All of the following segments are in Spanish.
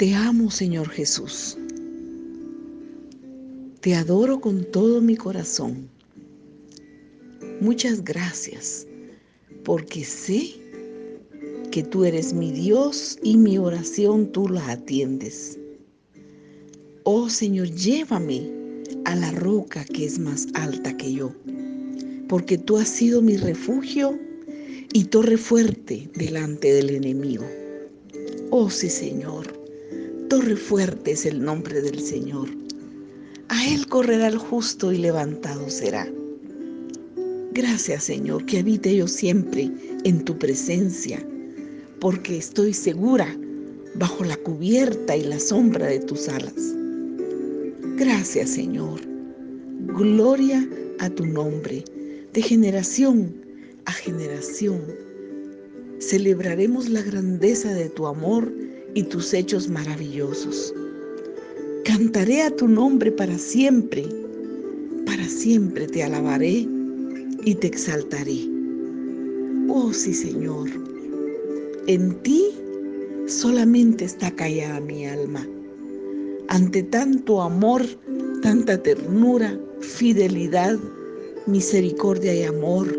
Te amo, Señor Jesús. Te adoro con todo mi corazón. Muchas gracias, porque sé que tú eres mi Dios y mi oración tú la atiendes. Oh Señor, llévame a la roca que es más alta que yo, porque tú has sido mi refugio y torre fuerte delante del enemigo. Oh sí, Señor, torre fuerte es el nombre del Señor. A él correrá el justo y levantado será. Gracias, Señor, que habite yo siempre en tu presencia, porque estoy segura bajo la cubierta y la sombra de tus alas. Gracias, Señor. Gloria a tu nombre, de generación a generación. Celebraremos la grandeza de tu amor y tus hechos maravillosos. Cantaré a tu nombre para siempre, para siempre te alabaré y te exaltaré. Oh sí, Señor, en ti solamente está callada mi alma. Ante tanto amor, tanta ternura, fidelidad, misericordia y amor,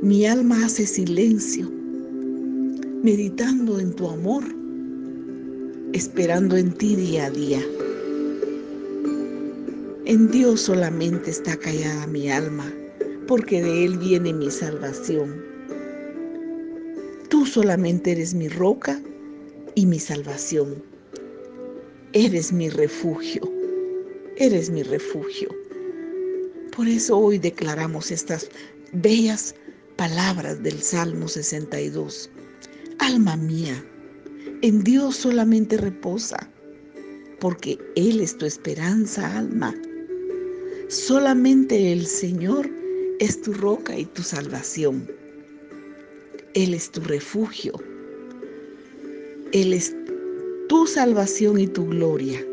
mi alma hace silencio, meditando en tu amor, esperando en ti día a día. En Dios solamente está callada mi alma, porque de Él viene mi salvación. Tú solamente eres mi roca y mi salvación. Eres mi refugio, eres mi refugio. Por eso hoy declaramos estas bellas palabras del Salmo 62. Alma mía, en Dios solamente reposa, porque Él es tu esperanza, alma. Solamente el Señor es tu roca y tu salvación. Él es tu refugio. Él es tu salvación y tu gloria.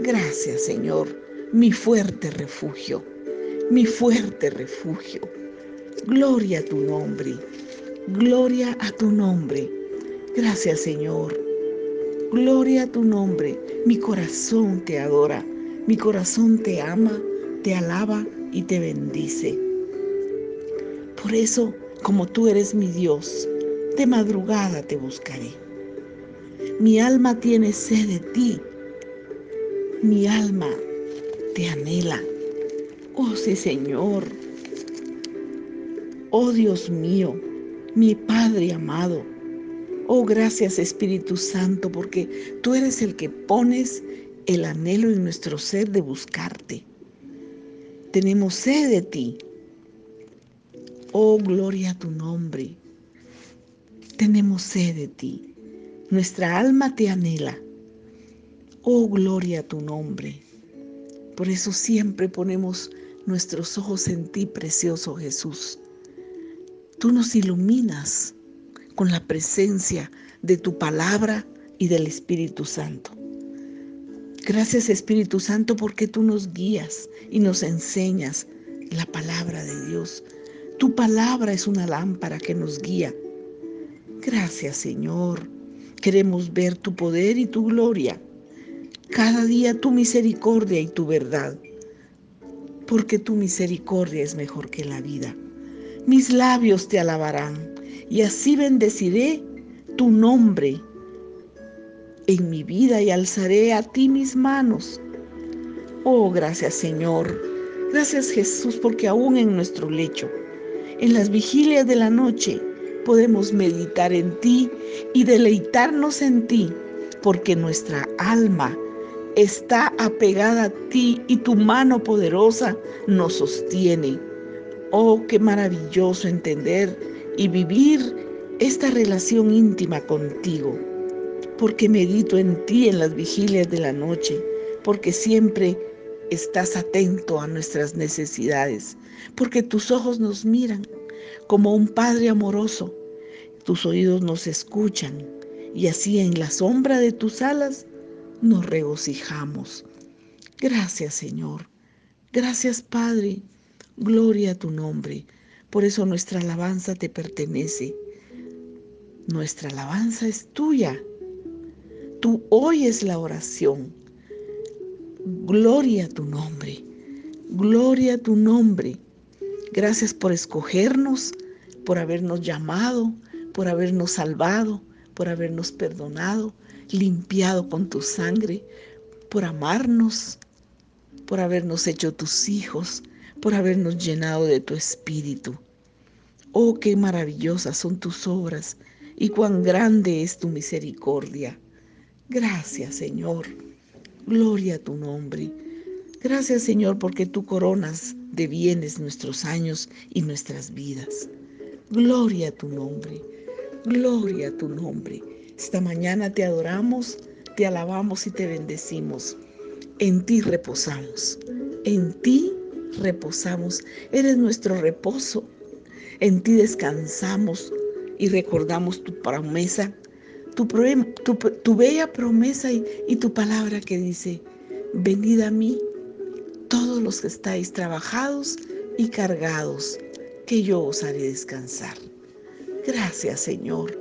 Gracias, Señor, mi fuerte refugio, mi fuerte refugio. Gloria a tu nombre, gloria a tu nombre. Gracias, Señor. Gloria a tu nombre. Mi corazón te adora. Mi corazón te ama, te alaba y te bendice. Por eso, como tú eres mi Dios, de madrugada te buscaré. Mi alma tiene sed de ti. Mi alma te anhela. Oh sí, Señor. Oh Dios mío, mi Padre amado. Oh, gracias Espíritu Santo, porque tú eres el que pones el anhelo en nuestro ser de buscarte. Tenemos sed de ti. Oh, gloria a tu nombre. Tenemos sed de ti. Nuestra alma te anhela. Oh, gloria a tu nombre. Por eso siempre ponemos nuestros ojos en ti, precioso Jesús. Tú nos iluminas con la presencia de tu palabra y del Espíritu Santo. Gracias Espíritu Santo porque tú nos guías y nos enseñas la palabra de Dios. Tu palabra es una lámpara que nos guía. Gracias Señor. Queremos ver tu poder y tu gloria. Cada día tu misericordia y tu verdad. Porque tu misericordia es mejor que la vida. Mis labios te alabarán y así bendeciré tu nombre en mi vida y alzaré a ti mis manos. Oh, gracias Señor. Gracias Jesús porque aún en nuestro lecho, en las vigilias de la noche, podemos meditar en ti y deleitarnos en ti, porque nuestra alma está apegada a ti y tu mano poderosa nos sostiene. Oh, qué maravilloso entender y vivir esta relación íntima contigo porque medito en ti en las vigilias de la noche, porque siempre estás atento a nuestras necesidades, porque tus ojos nos miran como un Padre amoroso, tus oídos nos escuchan y así en la sombra de tus alas nos regocijamos. Gracias Señor, gracias Padre, gloria a tu nombre. Por eso nuestra alabanza te pertenece. Nuestra alabanza es tuya Tú oyes la oración. Gloria a tu nombre. Gloria a tu nombre. Gracias por escogernos, por habernos llamado, por habernos salvado, por habernos perdonado, limpiado con tu sangre, por amarnos, por habernos hecho tus hijos, por habernos llenado de tu espíritu. Oh, qué maravillosas son tus obras y cuán grande es tu misericordia. Gracias, Señor. Gloria a tu nombre. Gracias, Señor, porque tú coronas de bienes nuestros años y nuestras vidas. Gloria a tu nombre. Gloria a tu nombre. Esta mañana te adoramos, te alabamos y te bendecimos. En ti reposamos. En ti reposamos. Eres nuestro reposo. En ti descansamos y recordamos tu promesa, tu, bella promesa y, y tu palabra que dice, venid a mí todos los que estáis trabajados y cargados, que yo os haré descansar. Gracias Señor,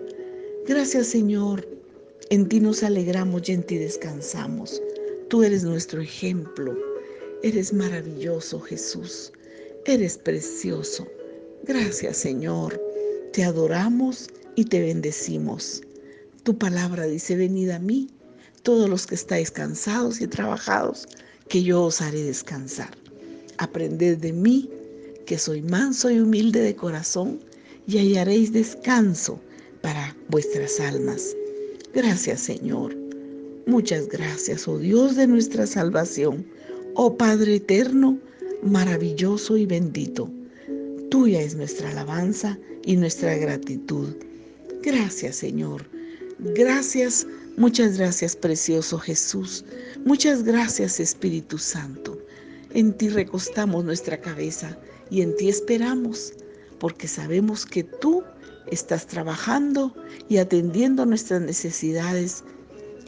gracias Señor, en ti nos alegramos y en ti descansamos. Tú eres nuestro ejemplo, eres maravilloso Jesús, eres precioso. Gracias Señor, te adoramos y te bendecimos. Tu palabra dice, venid a mí, todos los que estáis cansados y trabajados, que yo os haré descansar. Aprended de mí, que soy manso y humilde de corazón, y hallaréis descanso para vuestras almas. Gracias Señor. Muchas gracias, oh Dios de nuestra salvación, oh Padre eterno, maravilloso y bendito. Tuya es nuestra alabanza y nuestra gratitud. Gracias Señor. Gracias, muchas gracias precioso Jesús. Muchas gracias Espíritu Santo. En ti recostamos nuestra cabeza y en ti esperamos, porque sabemos que tú estás trabajando y atendiendo nuestras necesidades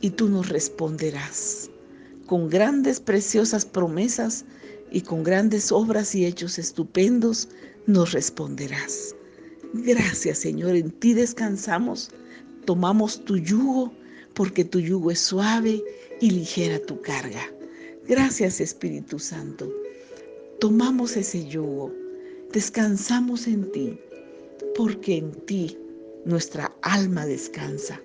y tú nos responderás con grandes, preciosas promesas y con grandes obras y hechos estupendos nos responderás. Gracias Señor, en ti descansamos, tomamos tu yugo, porque tu yugo es suave y ligera tu carga. Gracias Espíritu Santo. Tomamos ese yugo, descansamos en ti, porque en ti nuestra alma descansa.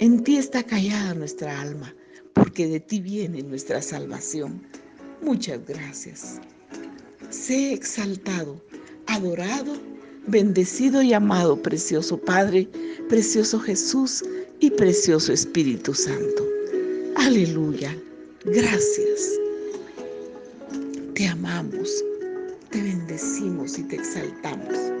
En ti está callada nuestra alma, porque de ti viene nuestra salvación. Muchas gracias. Sé exaltado, adorado, bendecido y amado, precioso Padre, precioso Jesús y precioso Espíritu Santo. Aleluya. Gracias. Te amamos, te bendecimos y te exaltamos.